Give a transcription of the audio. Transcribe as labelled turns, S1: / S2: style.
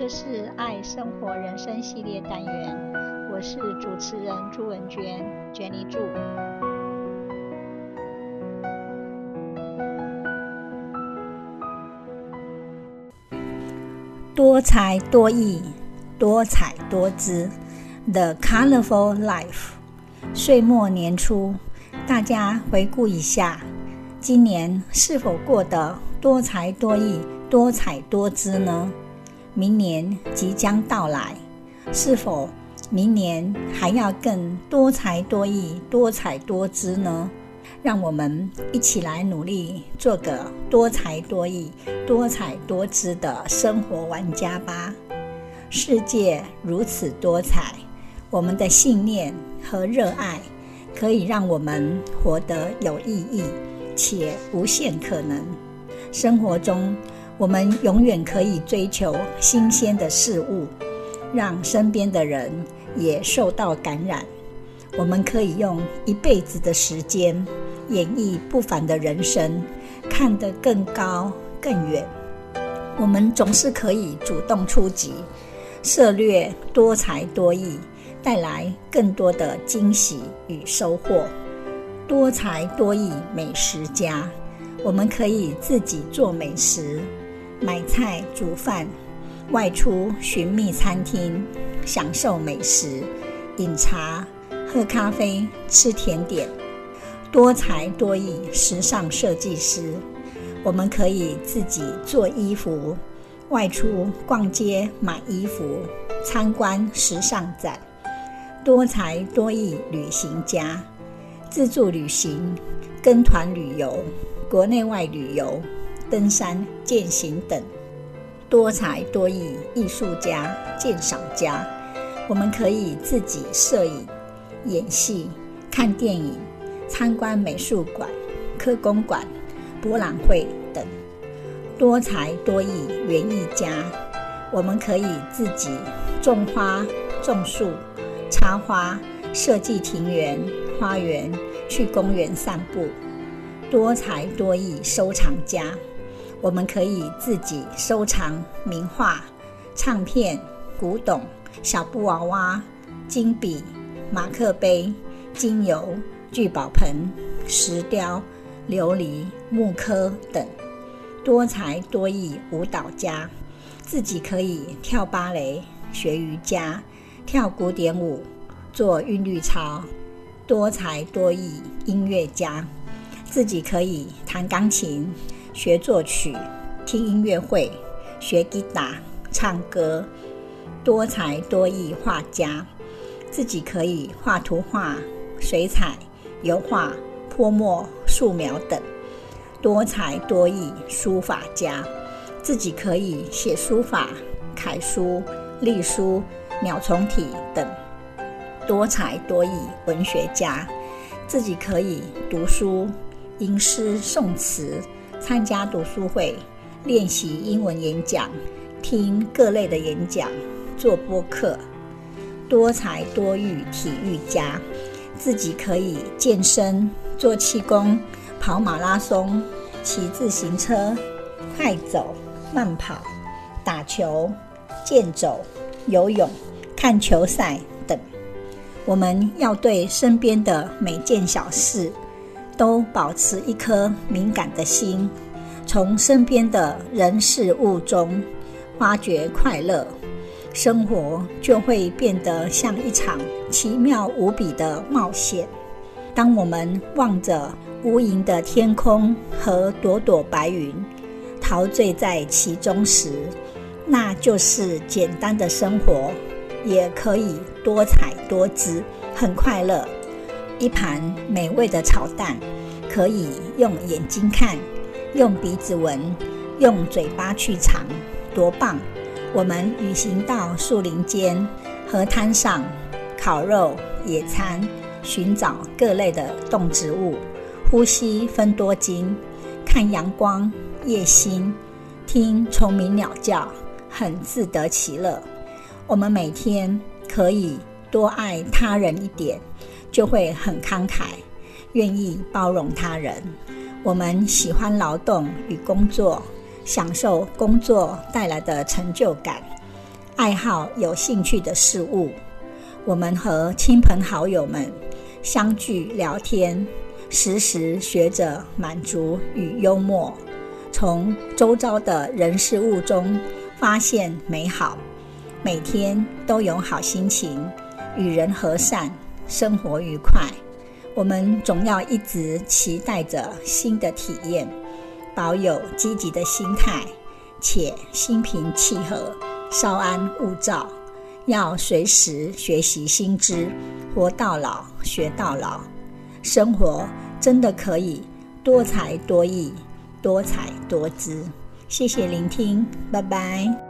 S1: 这是爱生活人生系列单元，我是主持人朱文娟，Jenny 朱。
S2: 多才多艺，多彩多姿，The Colorful Life。岁末年初，大家回顾一下，今年是否过得多才多艺、多彩多姿呢？明年即将到来，是否明年还要更多才多艺、多彩多姿呢？让我们一起来努力，做个多才多艺、多彩多姿的生活玩家吧。世界如此多彩，我们的信念和热爱可以让我们活得有意义且无限可能。生活中，我们永远可以追求新鲜的事物，让身边的人也受到感染。我们可以用一辈子的时间演绎不凡的人生，看得更高更远。我们总是可以主动出击，涉猎多才多艺，带来更多的惊喜与收获。多才多艺美食家，我们可以自己做美食。买菜煮饭，外出寻觅餐厅，享受美食，饮茶、喝咖啡、吃甜点。多才多艺，时尚设计师，我们可以自己做衣服，外出逛街买衣服，参观时尚展。多才多艺，旅行家，自助旅行、跟团旅游、国内外旅游。登山、健行等，多才多艺艺术家、鉴赏家，我们可以自己摄影、演戏、看电影、参观美术馆、科工馆、博览会等。多才多艺园艺家，我们可以自己种花、种树、插花、设计庭园、花园，去公园散步。多才多艺收藏家。我们可以自己收藏名画、唱片、古董、小布娃娃、金笔、马克杯、精油、聚宝盆、石雕、琉璃、木刻等。多才多艺舞蹈家，自己可以跳芭蕾、学瑜伽、跳古典舞、做韵律操。多才多艺音乐家，自己可以弹钢琴。学作曲、听音乐会、学吉他、唱歌，多才多艺画家，自己可以画图画、水彩、油画、泼墨、素描等；多才多艺书法家，自己可以写书法、楷书、隶书、鸟虫体等；多才多艺文学家，自己可以读书、吟诗、诵词。参加读书会，练习英文演讲，听各类的演讲，做播客。多才多艺体育家，自己可以健身、做气功、跑马拉松、骑自行车、快走、慢跑、打球、健走、游泳、看球赛等。我们要对身边的每件小事，都保持一颗敏感的心，从身边的人事物中发掘快乐，生活就会变得像一场奇妙无比的冒险。当我们望着无垠的天空和朵朵白云，陶醉在其中时，那就是简单的生活，也可以多彩多姿，很快乐。一盘美味的炒蛋，可以用眼睛看，用鼻子闻，用嘴巴去尝，多棒！我们旅行到树林间、河滩上，烤肉、野餐，寻找各类的动植物，呼吸分多精，看阳光、夜星，听虫鸣鸟叫，很自得其乐。我们每天可以多爱他人一点。就会很慷慨，愿意包容他人。我们喜欢劳动与工作，享受工作带来的成就感。爱好有兴趣的事物。我们和亲朋好友们相聚聊天，时时学着满足与幽默，从周遭的人事物中发现美好，每天都有好心情，与人和善，生活愉快。我们总要一直期待着新的体验，保有积极的心态，且心平气和，稍安勿躁。要随时学习新知，活到老学到老。生活真的可以多才多艺，多彩多姿。谢谢聆听，拜拜。